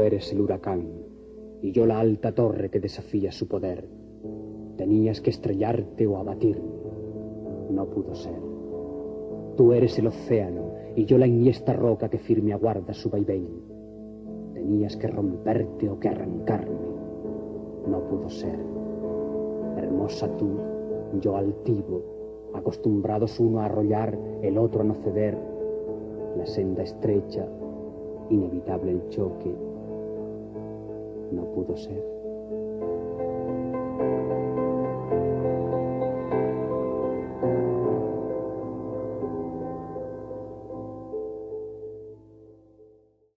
eres el huracán y yo la alta torre que desafía su poder. Tenías que estrellarte o abatirme. No pudo ser. Tú eres el océano y yo la iniesta roca que firme aguarda su vaivén. Tenías que romperte o que arrancarme. No pudo ser. Hermosa tú, yo altivo, acostumbrados uno a arrollar, el otro a no ceder. La senda estrecha, inevitable el choque no pudo ser.